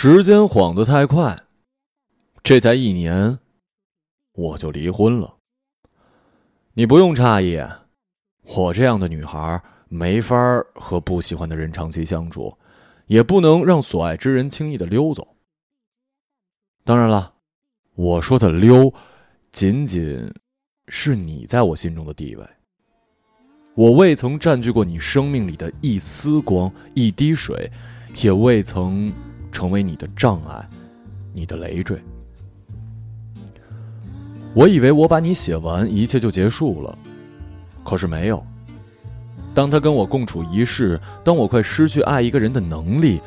时间晃得太快，这才一年，我就离婚了。你不用诧异，我这样的女孩没法和不喜欢的人长期相处，也不能让所爱之人轻易的溜走。当然了，我说的溜，仅仅是你在我心中的地位。我未曾占据过你生命里的一丝光、一滴水，也未曾。成为你的障碍，你的累赘。我以为我把你写完，一切就结束了，可是没有。当他跟我共处一室，当我快失去爱一个人的能力，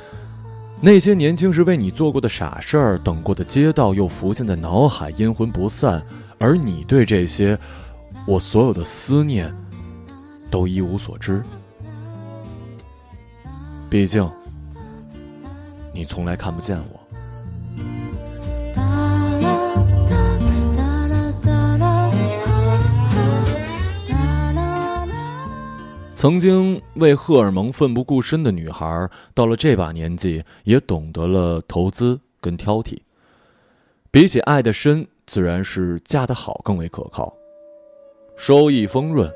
那些年轻时为你做过的傻事儿，等过的街道又浮现在脑海，阴魂不散。而你对这些，我所有的思念，都一无所知。毕竟。你从来看不见我。曾经为荷尔蒙奋不顾身的女孩，到了这把年纪，也懂得了投资跟挑剔。比起爱的深，自然是嫁得好更为可靠，收益丰润。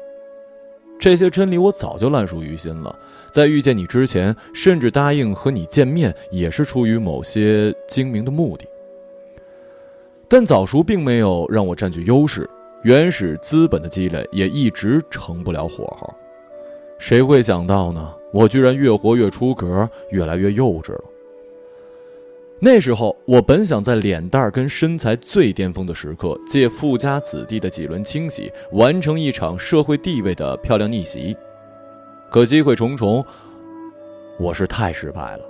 这些真理我早就烂熟于心了。在遇见你之前，甚至答应和你见面，也是出于某些精明的目的。但早熟并没有让我占据优势，原始资本的积累也一直成不了火候。谁会想到呢？我居然越活越出格，越来越幼稚了。那时候，我本想在脸蛋跟身材最巅峰的时刻，借富家子弟的几轮清洗，完成一场社会地位的漂亮逆袭。可机会重重，我是太失败了。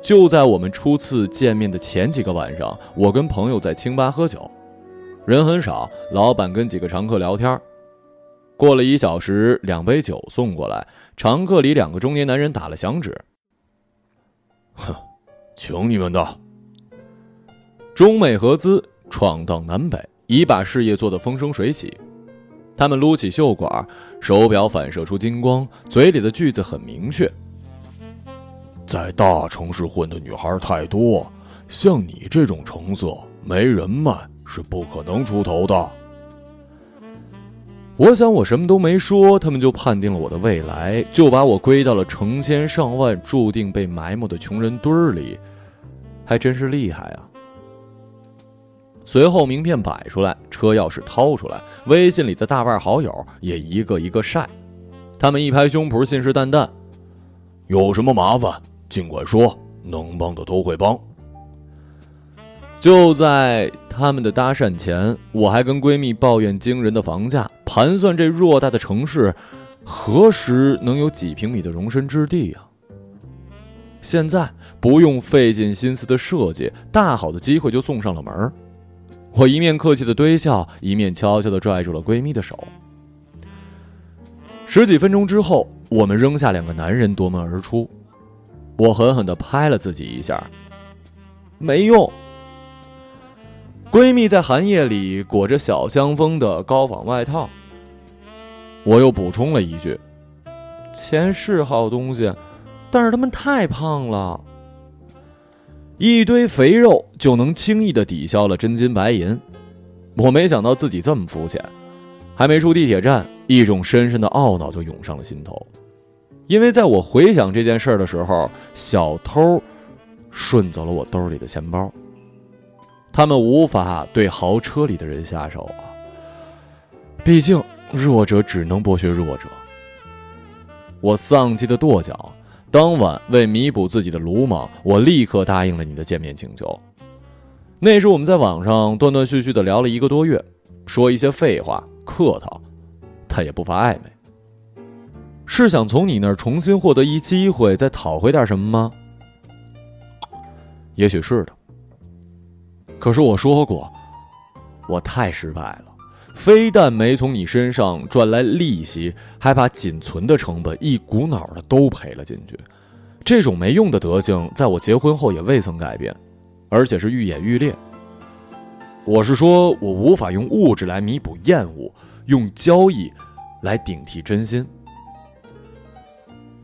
就在我们初次见面的前几个晚上，我跟朋友在清吧喝酒，人很少，老板跟几个常客聊天。过了一小时，两杯酒送过来，常客里两个中年男人打了响指：“哼，请你们的。”中美合资闯荡南北，已把事业做得风生水起。他们撸起袖管，手表反射出金光，嘴里的句子很明确：在大城市混的女孩太多，像你这种成色没人脉是不可能出头的。我想我什么都没说，他们就判定了我的未来，就把我归到了成千上万注定被埋没的穷人堆儿里，还真是厉害啊！随后，名片摆出来，车钥匙掏出来，微信里的大腕好友也一个一个晒。他们一拍胸脯，信誓旦旦：“有什么麻烦尽管说，能帮的都会帮。”就在他们的搭讪前，我还跟闺蜜抱怨惊人的房价，盘算这偌大的城市何时能有几平米的容身之地呀？现在不用费尽心思的设计，大好的机会就送上了门我一面客气的堆笑，一面悄悄的拽住了闺蜜的手。十几分钟之后，我们扔下两个男人，夺门而出。我狠狠的拍了自己一下，没用。闺蜜在寒夜里裹着小香风的高仿外套。我又补充了一句：“钱是好东西，但是他们太胖了。”一堆肥肉就能轻易的抵消了真金白银，我没想到自己这么肤浅。还没出地铁站，一种深深的懊恼就涌上了心头，因为在我回想这件事的时候，小偷顺走了我兜里的钱包。他们无法对豪车里的人下手啊，毕竟弱者只能剥削弱者。我丧气的跺脚。当晚，为弥补自己的鲁莽，我立刻答应了你的见面请求。那时我们在网上断断续续的聊了一个多月，说一些废话，客套，他也不乏暧昧。是想从你那儿重新获得一机会，再讨回点什么吗？也许是的。可是我说过，我太失败了。非但没从你身上赚来利息，还把仅存的成本一股脑的都赔了进去。这种没用的德行，在我结婚后也未曾改变，而且是愈演愈烈。我是说，我无法用物质来弥补厌恶，用交易来顶替真心。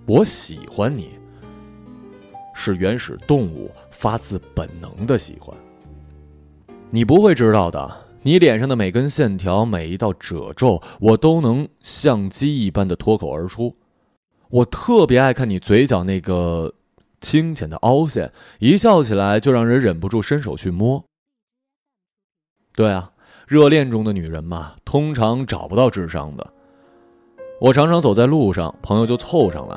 我喜欢你，是原始动物发自本能的喜欢。你不会知道的，你脸上的每根线条、每一道褶皱，我都能像机一般的脱口而出。我特别爱看你嘴角那个清浅的凹陷，一笑起来就让人忍不住伸手去摸。对啊，热恋中的女人嘛，通常找不到智商的。我常常走在路上，朋友就凑上来：“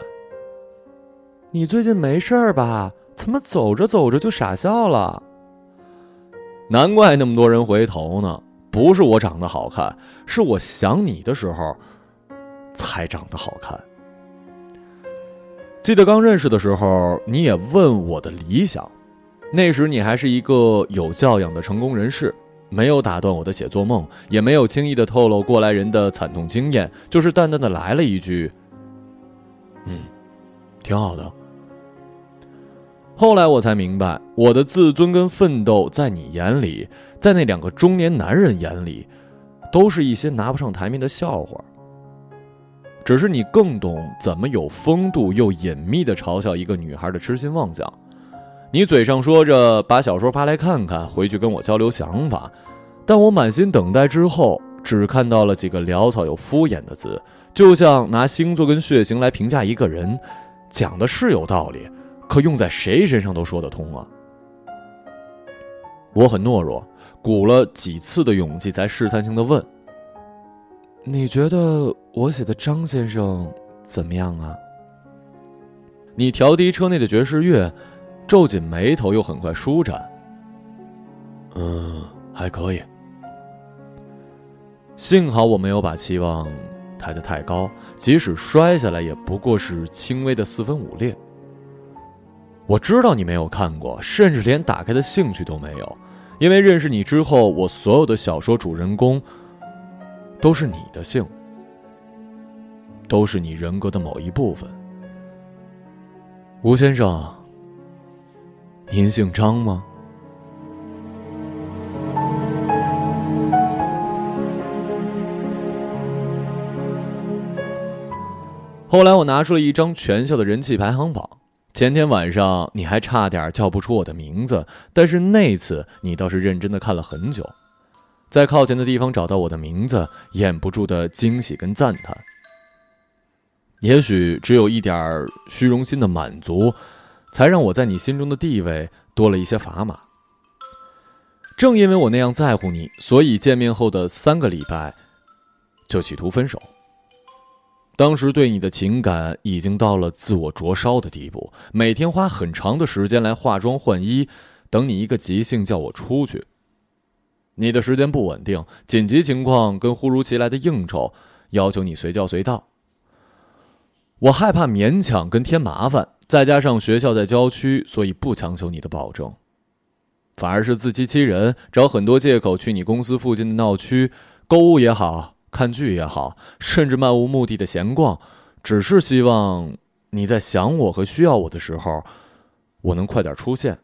你最近没事吧？怎么走着走着就傻笑了？”难怪那么多人回头呢，不是我长得好看，是我想你的时候才长得好看。记得刚认识的时候，你也问我的理想，那时你还是一个有教养的成功人士。没有打断我的写作梦，也没有轻易的透露过来人的惨痛经验，就是淡淡的来了一句：“嗯，挺好的。”后来我才明白，我的自尊跟奋斗，在你眼里，在那两个中年男人眼里，都是一些拿不上台面的笑话。只是你更懂怎么有风度又隐秘的嘲笑一个女孩的痴心妄想。你嘴上说着把小说发来看看，回去跟我交流想法，但我满心等待之后，只看到了几个潦草又敷衍的字，就像拿星座跟血型来评价一个人，讲的是有道理，可用在谁身上都说得通啊。我很懦弱，鼓了几次的勇气才试探性的问：“你觉得我写的张先生怎么样啊？”你调低车内的爵士乐。皱紧眉头，又很快舒展。嗯，还可以。幸好我没有把期望抬得太高，即使摔下来，也不过是轻微的四分五裂。我知道你没有看过，甚至连打开的兴趣都没有，因为认识你之后，我所有的小说主人公都是你的姓，都是你人格的某一部分。吴先生。您姓张吗？后来我拿出了一张全校的人气排行榜。前天晚上你还差点叫不出我的名字，但是那次你倒是认真的看了很久，在靠前的地方找到我的名字，掩不住的惊喜跟赞叹。也许只有一点虚荣心的满足。才让我在你心中的地位多了一些砝码。正因为我那样在乎你，所以见面后的三个礼拜，就企图分手。当时对你的情感已经到了自我灼烧的地步，每天花很长的时间来化妆换衣，等你一个即兴叫我出去。你的时间不稳定，紧急情况跟忽如其来的应酬，要求你随叫随到。我害怕勉强跟添麻烦。再加上学校在郊区，所以不强求你的保证，反而是自欺欺人，找很多借口去你公司附近的闹区购物也好看剧也好，甚至漫无目的的闲逛，只是希望你在想我和需要我的时候，我能快点出现。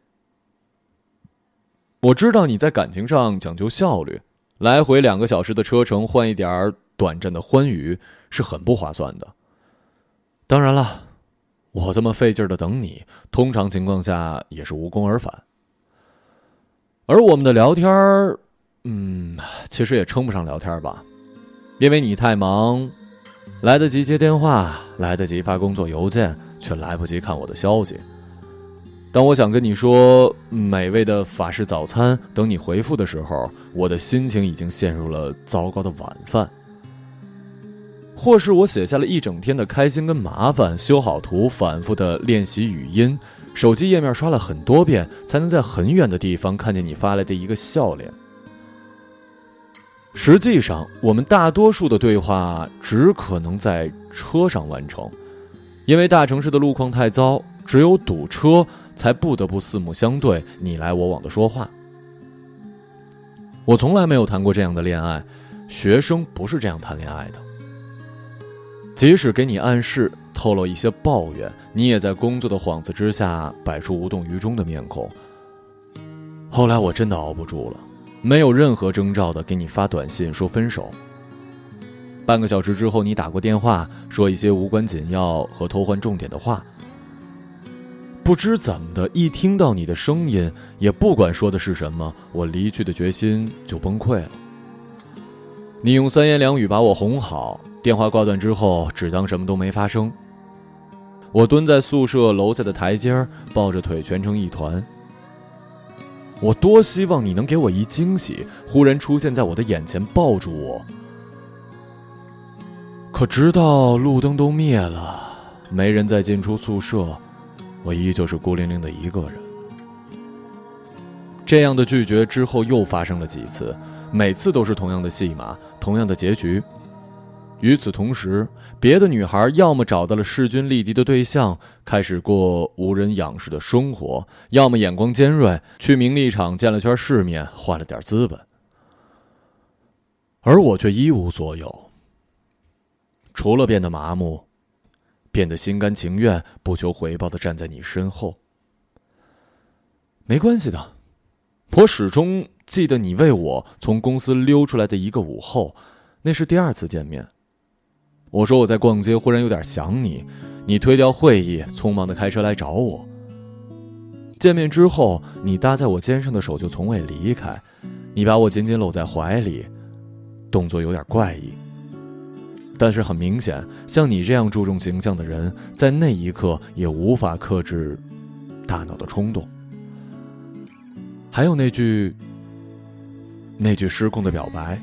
我知道你在感情上讲究效率，来回两个小时的车程换一点短暂的欢愉是很不划算的。当然了。我这么费劲的等你，通常情况下也是无功而返。而我们的聊天儿嗯，其实也称不上聊天吧，因为你太忙，来得及接电话，来得及发工作邮件，却来不及看我的消息。当我想跟你说美味的法式早餐，等你回复的时候，我的心情已经陷入了糟糕的晚饭。或是我写下了一整天的开心跟麻烦，修好图，反复的练习语音，手机页面刷了很多遍，才能在很远的地方看见你发来的一个笑脸。实际上，我们大多数的对话只可能在车上完成，因为大城市的路况太糟，只有堵车才不得不四目相对，你来我往的说话。我从来没有谈过这样的恋爱，学生不是这样谈恋爱的。即使给你暗示，透露一些抱怨，你也在工作的幌子之下摆出无动于衷的面孔。后来我真的熬不住了，没有任何征兆的给你发短信说分手。半个小时之后，你打过电话，说一些无关紧要和偷换重点的话。不知怎么的，一听到你的声音，也不管说的是什么，我离去的决心就崩溃了。你用三言两语把我哄好，电话挂断之后，只当什么都没发生。我蹲在宿舍楼下的台阶儿，抱着腿蜷成一团。我多希望你能给我一惊喜，忽然出现在我的眼前，抱住我。可直到路灯都灭了，没人再进出宿舍，我依旧是孤零零的一个人。这样的拒绝之后又发生了几次，每次都是同样的戏码，同样的结局。与此同时，别的女孩要么找到了势均力敌的对象，开始过无人仰视的生活；要么眼光尖锐，去名利场见了圈世面，换了点资本。而我却一无所有，除了变得麻木，变得心甘情愿、不求回报的站在你身后。没关系的，我始终记得你为我从公司溜出来的一个午后，那是第二次见面。我说我在逛街，忽然有点想你，你推掉会议，匆忙的开车来找我。见面之后，你搭在我肩上的手就从未离开，你把我紧紧搂在怀里，动作有点怪异。但是很明显，像你这样注重形象的人，在那一刻也无法克制大脑的冲动。还有那句，那句失控的表白。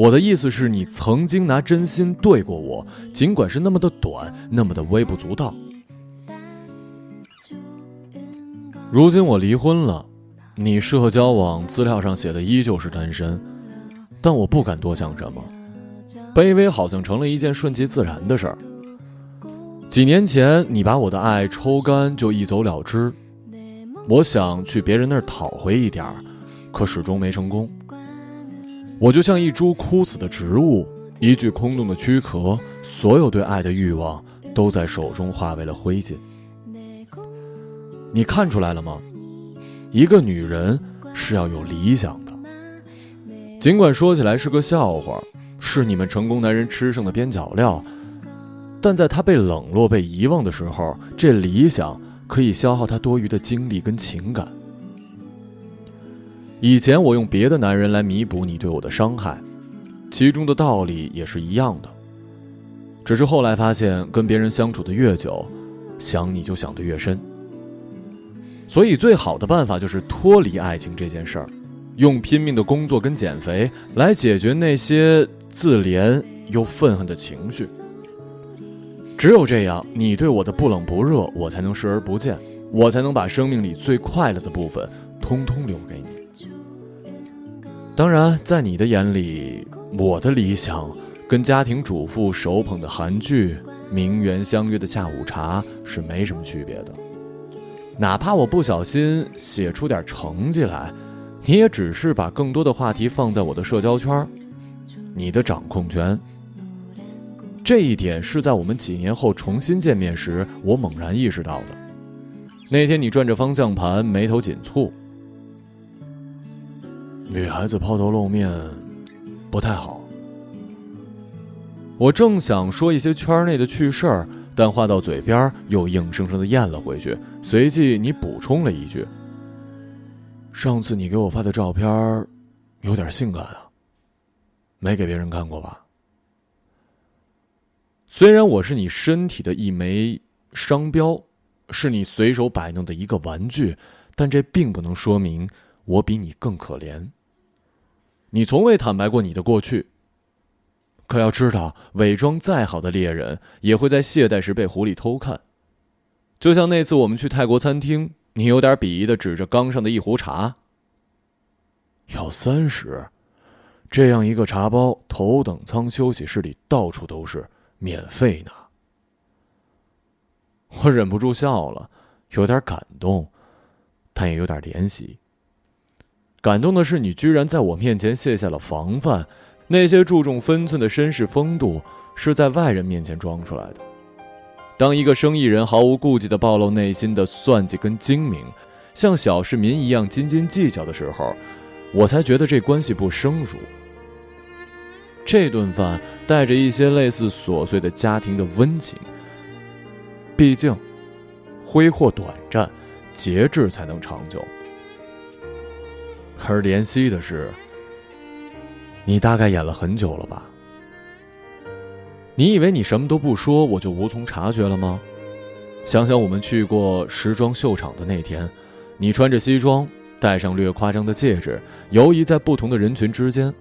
我的意思是你曾经拿真心对过我，尽管是那么的短，那么的微不足道。如今我离婚了，你社交网资料上写的依旧是单身，但我不敢多想什么，卑微好像成了一件顺其自然的事儿。几年前你把我的爱抽干就一走了之，我想去别人那儿讨回一点儿，可始终没成功。我就像一株枯死的植物，一具空洞的躯壳，所有对爱的欲望都在手中化为了灰烬。你看出来了吗？一个女人是要有理想的，尽管说起来是个笑话，是你们成功男人吃剩的边角料，但在她被冷落、被遗忘的时候，这理想可以消耗她多余的精力跟情感。以前我用别的男人来弥补你对我的伤害，其中的道理也是一样的。只是后来发现，跟别人相处的越久，想你就想得越深。所以最好的办法就是脱离爱情这件事儿，用拼命的工作跟减肥来解决那些自怜又愤恨的情绪。只有这样，你对我的不冷不热，我才能视而不见，我才能把生命里最快乐的部分通通留给你。当然，在你的眼里，我的理想跟家庭主妇手捧的韩剧、名媛相约的下午茶是没什么区别的。哪怕我不小心写出点成绩来，你也只是把更多的话题放在我的社交圈，你的掌控权。这一点是在我们几年后重新见面时，我猛然意识到的。那天你转着方向盘，眉头紧蹙。女孩子抛头露面，不太好。我正想说一些圈内的趣事儿，但话到嘴边又硬生生的咽了回去。随即你补充了一句：“上次你给我发的照片，有点性感啊，没给别人看过吧？”虽然我是你身体的一枚商标，是你随手摆弄的一个玩具，但这并不能说明我比你更可怜。你从未坦白过你的过去。可要知道，伪装再好的猎人，也会在懈怠时被狐狸偷看。就像那次我们去泰国餐厅，你有点鄙夷的指着缸上的一壶茶，要三十，这样一个茶包，头等舱休息室里到处都是，免费呢。我忍不住笑了，有点感动，但也有点怜惜。感动的是，你居然在我面前卸下了防范，那些注重分寸的绅士风度，是在外人面前装出来的。当一个生意人毫无顾忌的暴露内心的算计跟精明，像小市民一样斤斤计较的时候，我才觉得这关系不生疏。这顿饭带着一些类似琐碎的家庭的温情，毕竟，挥霍短暂，节制才能长久。而怜惜的是，你大概演了很久了吧？你以为你什么都不说，我就无从察觉了吗？想想我们去过时装秀场的那天，你穿着西装，戴上略夸张的戒指，游移在不同的人群之间。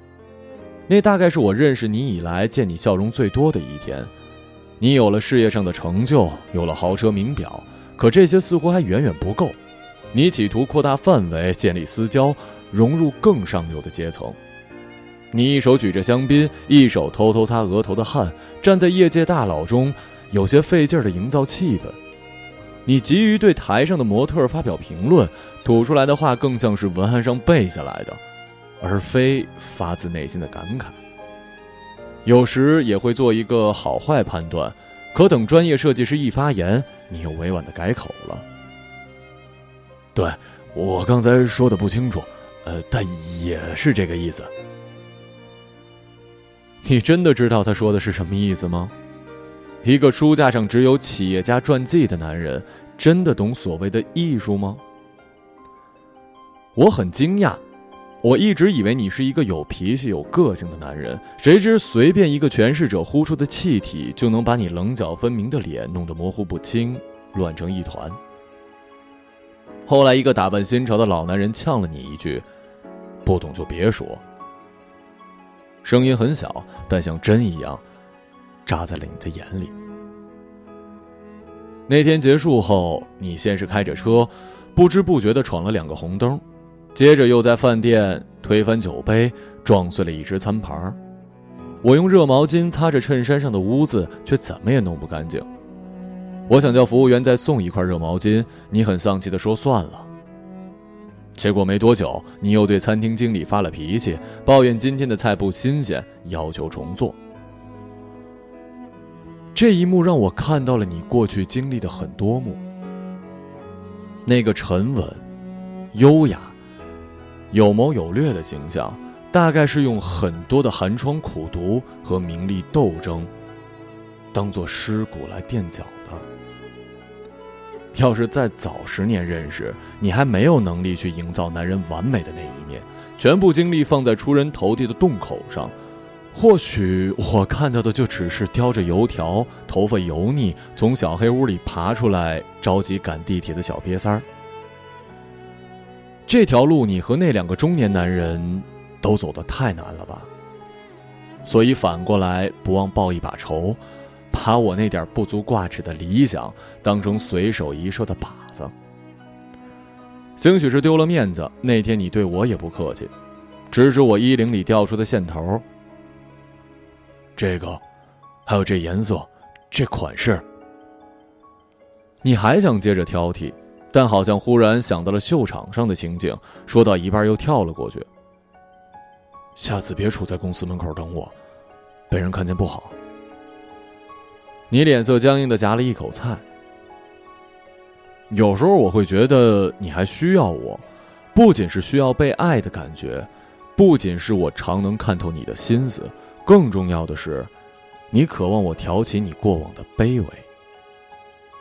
那大概是我认识你以来见你笑容最多的一天。你有了事业上的成就，有了豪车名表，可这些似乎还远远不够。你企图扩大范围，建立私交，融入更上流的阶层。你一手举着香槟，一手偷偷擦额头的汗，站在业界大佬中，有些费劲儿的营造气氛。你急于对台上的模特发表评论，吐出来的话更像是文案上背下来的，而非发自内心的感慨。有时也会做一个好坏判断，可等专业设计师一发言，你又委婉的改口了。对我刚才说的不清楚，呃，但也是这个意思。你真的知道他说的是什么意思吗？一个书架上只有企业家传记的男人，真的懂所谓的艺术吗？我很惊讶，我一直以为你是一个有脾气、有个性的男人，谁知随便一个诠释者呼出的气体，就能把你棱角分明的脸弄得模糊不清、乱成一团。后来，一个打扮新潮的老男人呛了你一句：“不懂就别说。”声音很小，但像针一样扎在了你的眼里。那天结束后，你先是开着车，不知不觉的闯了两个红灯，接着又在饭店推翻酒杯，撞碎了一只餐盘。我用热毛巾擦着衬衫上的污渍，却怎么也弄不干净。我想叫服务员再送一块热毛巾，你很丧气的说算了。结果没多久，你又对餐厅经理发了脾气，抱怨今天的菜不新鲜，要求重做。这一幕让我看到了你过去经历的很多幕。那个沉稳、优雅、有谋有略的形象，大概是用很多的寒窗苦读和名利斗争，当做尸骨来垫脚。要是再早十年认识你，还没有能力去营造男人完美的那一面，全部精力放在出人头地的洞口上，或许我看到的就只是叼着油条、头发油腻、从小黑屋里爬出来、着急赶地铁的小瘪三儿。这条路，你和那两个中年男人都走得太难了吧？所以反过来，不忘报一把仇。把我那点不足挂齿的理想当成随手一射的靶子，兴许是丢了面子。那天你对我也不客气，指指我衣领里掉出的线头。这个，还有这颜色，这款式。你还想接着挑剔，但好像忽然想到了秀场上的情景，说到一半又跳了过去。下次别杵在公司门口等我，被人看见不好。你脸色僵硬的夹了一口菜。有时候我会觉得你还需要我，不仅是需要被爱的感觉，不仅是我常能看透你的心思，更重要的是，你渴望我挑起你过往的卑微，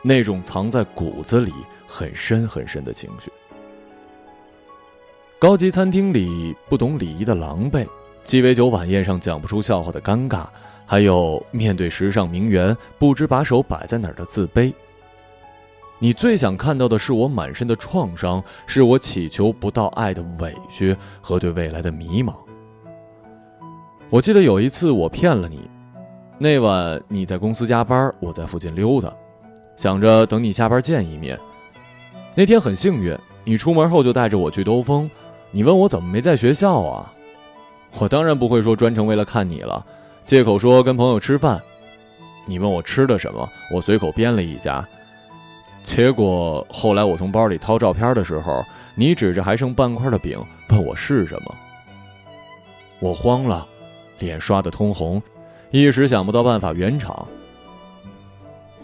那种藏在骨子里很深很深的情绪。高级餐厅里不懂礼仪的狼狈，鸡尾酒晚宴上讲不出笑话的尴尬。还有面对时尚名媛不知把手摆在哪儿的自卑。你最想看到的是我满身的创伤，是我祈求不到爱的委屈和对未来的迷茫。我记得有一次我骗了你，那晚你在公司加班，我在附近溜达，想着等你下班见一面。那天很幸运，你出门后就带着我去兜风。你问我怎么没在学校啊？我当然不会说专程为了看你了。借口说跟朋友吃饭，你问我吃的什么，我随口编了一家。结果后来我从包里掏照片的时候，你指着还剩半块的饼问我是什么。我慌了，脸刷得通红，一时想不到办法圆场。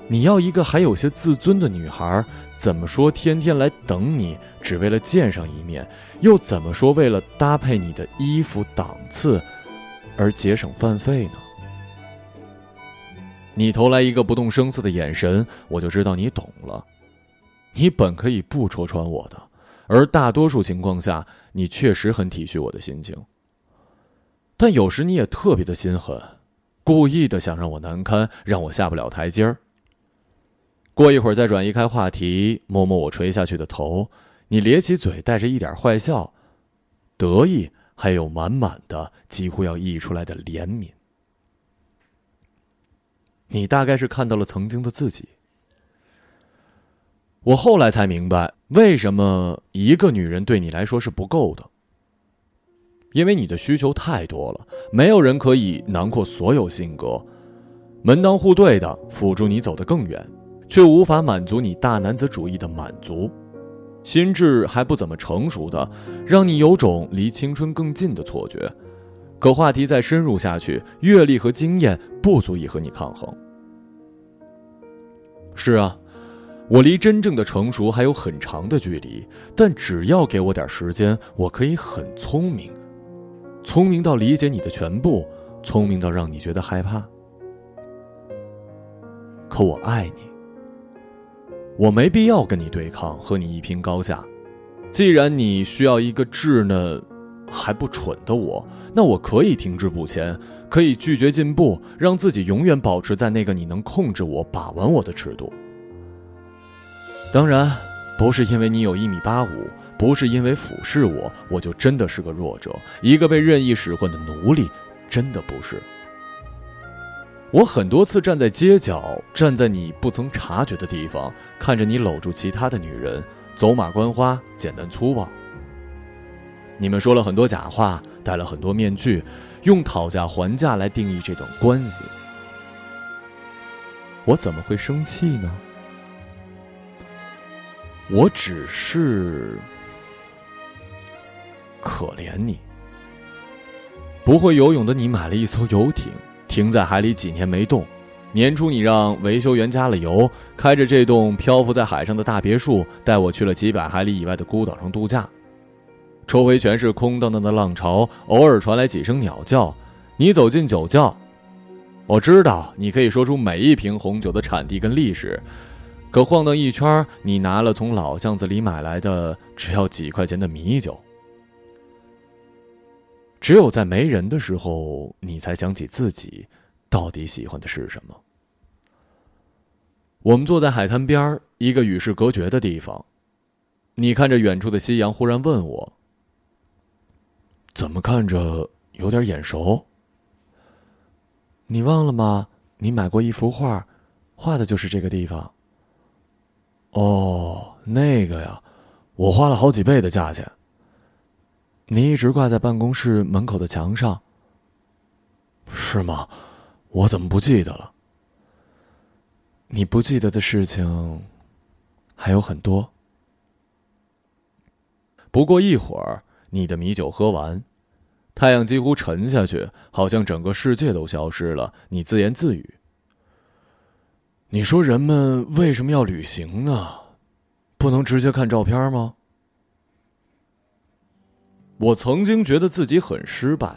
你要一个还有些自尊的女孩，怎么说天天来等你只为了见上一面？又怎么说为了搭配你的衣服档次？而节省饭费呢？你投来一个不动声色的眼神，我就知道你懂了。你本可以不戳穿我的，而大多数情况下，你确实很体恤我的心情。但有时你也特别的心狠，故意的想让我难堪，让我下不了台阶儿。过一会儿再转移开话题，摸摸我垂下去的头，你咧起嘴，带着一点坏笑，得意，还有满满的几乎要溢出来的怜悯。你大概是看到了曾经的自己。我后来才明白，为什么一个女人对你来说是不够的。因为你的需求太多了，没有人可以囊括所有性格，门当户对的辅助你走得更远。却无法满足你大男子主义的满足，心智还不怎么成熟的，让你有种离青春更近的错觉。可话题再深入下去，阅历和经验不足以和你抗衡。是啊，我离真正的成熟还有很长的距离，但只要给我点时间，我可以很聪明，聪明到理解你的全部，聪明到让你觉得害怕。可我爱你。我没必要跟你对抗，和你一拼高下。既然你需要一个稚嫩还不蠢的我，那我可以停滞不前，可以拒绝进步，让自己永远保持在那个你能控制我、把玩我的尺度。当然，不是因为你有一米八五，不是因为俯视我，我就真的是个弱者，一个被任意使唤的奴隶，真的不是。我很多次站在街角，站在你不曾察觉的地方，看着你搂住其他的女人，走马观花，简单粗暴。你们说了很多假话，戴了很多面具，用讨价还价来定义这段关系。我怎么会生气呢？我只是可怜你。不会游泳的你买了一艘游艇。停在海里几年没动，年初你让维修员加了油，开着这栋漂浮在海上的大别墅，带我去了几百海里以外的孤岛上度假。周围全是空荡荡的浪潮，偶尔传来几声鸟叫。你走进酒窖，我知道你可以说出每一瓶红酒的产地跟历史，可晃荡一圈，你拿了从老巷子里买来的只要几块钱的米酒。只有在没人的时候，你才想起自己到底喜欢的是什么。我们坐在海滩边一个与世隔绝的地方，你看着远处的夕阳，忽然问我：“怎么看着有点眼熟？你忘了吗？你买过一幅画，画的就是这个地方。”哦，那个呀，我花了好几倍的价钱。你一直挂在办公室门口的墙上，是吗？我怎么不记得了？你不记得的事情还有很多。不过一会儿，你的米酒喝完，太阳几乎沉下去，好像整个世界都消失了。你自言自语：“你说人们为什么要旅行呢？不能直接看照片吗？”我曾经觉得自己很失败。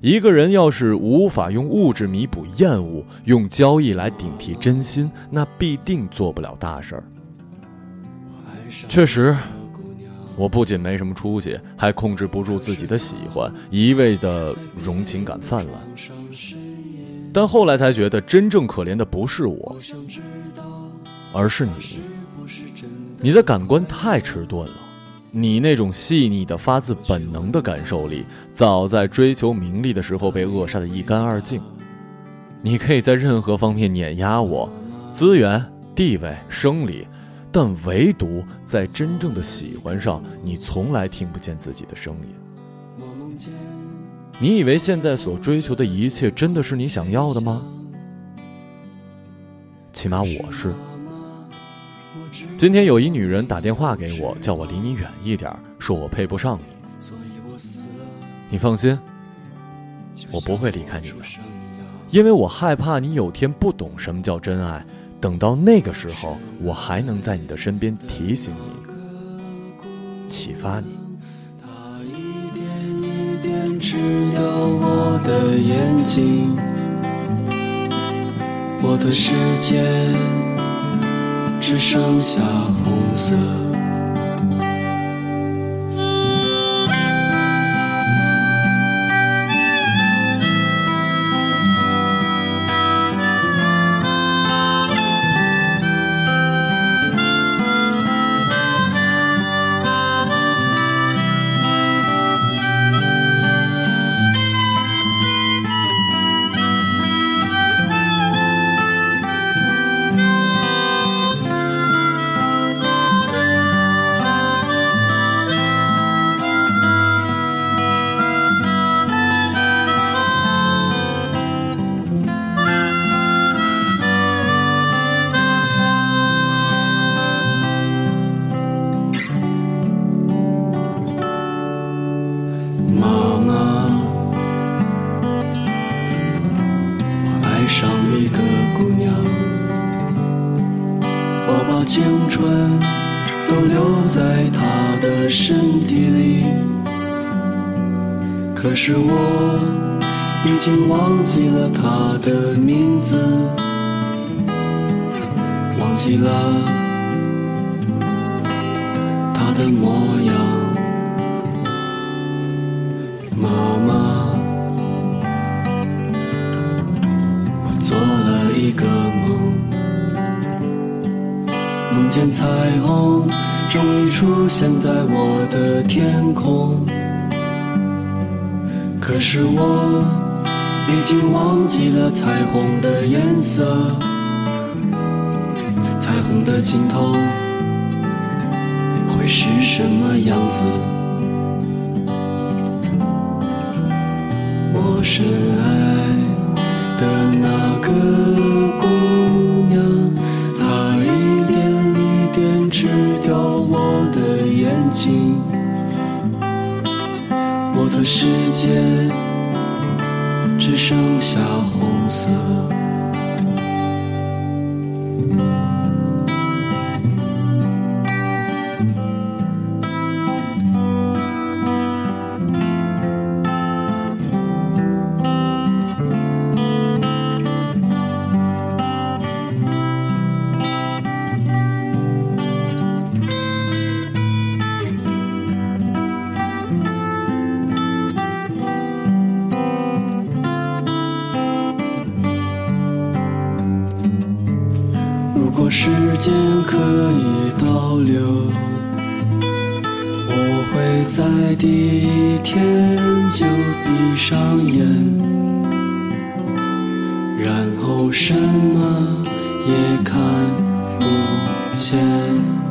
一个人要是无法用物质弥补厌恶，用交易来顶替真心，那必定做不了大事儿。确实，我不仅没什么出息，还控制不住自己的喜欢，一味的容情感泛滥。但后来才觉得，真正可怜的不是我，而是你。你的感官太迟钝了。你那种细腻的、发自本能的感受力，早在追求名利的时候被扼杀的一干二净。你可以在任何方面碾压我，资源、地位、生理，但唯独在真正的喜欢上，你从来听不见自己的声音。你以为现在所追求的一切真的是你想要的吗？起码我是。今天有一女人打电话给我，叫我离你远一点，说我配不上你。你放心，我不会离开你的，因为我害怕你有天不懂什么叫真爱。等到那个时候，我还能在你的身边提醒你、启发你。我的世界。只剩下红色。忘记了他的名字，忘记了他的模样。妈妈，我做了一个梦。梦见彩虹终于出现在我的天空，可是我已经忘记了彩虹的颜色，彩虹的尽头会是什么样子？我深爱的那个姑娘。她一点一点吃掉我的眼睛，我的世界只剩下红色。么也看不见。